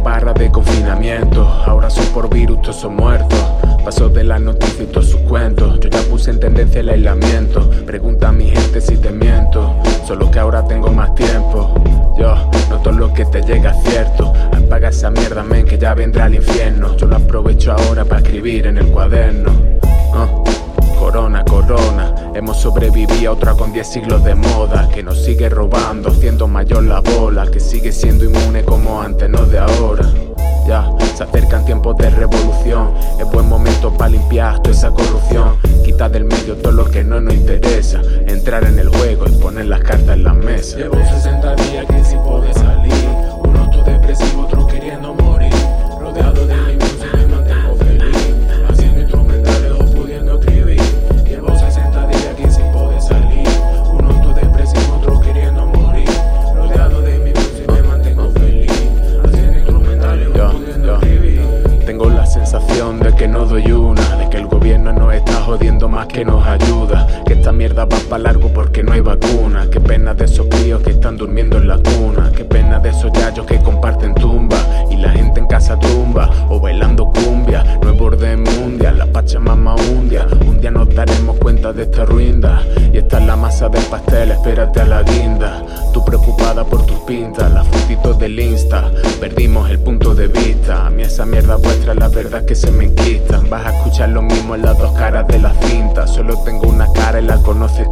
barra de confinamiento. Ahora son por virus, todos son muertos. Paso de las noticias y todos sus cuentos. Yo ya puse en tendencia el aislamiento. Pregunta a mi gente si te miento. Solo que ahora tengo más tiempo. Yo, no todo lo que te llega es cierto. Apaga esa mierda, men, que ya vendrá el infierno. Yo lo aprovecho ahora para escribir en el cuaderno. Ah, corona, corona. Hemos sobrevivido a otra con 10 siglos de moda. Que nos sigue robando, haciendo mayor la bola. Que sigue siendo inmune como antes, no de ahora. Ya, se acercan tiempos de revolución. Es buen momento para limpiar toda esa corrupción. Quita del medio todo lo que no nos interesa. Entrar en el juego y poner las cartas en la mesa. Llevo 60 días que que nos ayuda, que esta mierda va para largo porque no hay vacuna, qué pena de esos críos que están durmiendo en la cuna, qué pena de esos yayos que comparten tumba y la gente en casa tumba o bailando cumbia, nuevo orden mundial, la pachamama undia, un día nos daremos cuenta de esta ruinda y esta es la masa del pastel, espérate a la guinda, tú preocupada por tus pintas, las fotitos del insta, perdimos el punto de vista, a mí esa mierda vuestra es la verdad que se me enquistan, vas a escuchar lo mismo en las dos caras de la cinta, solo tengo una cara y la conoces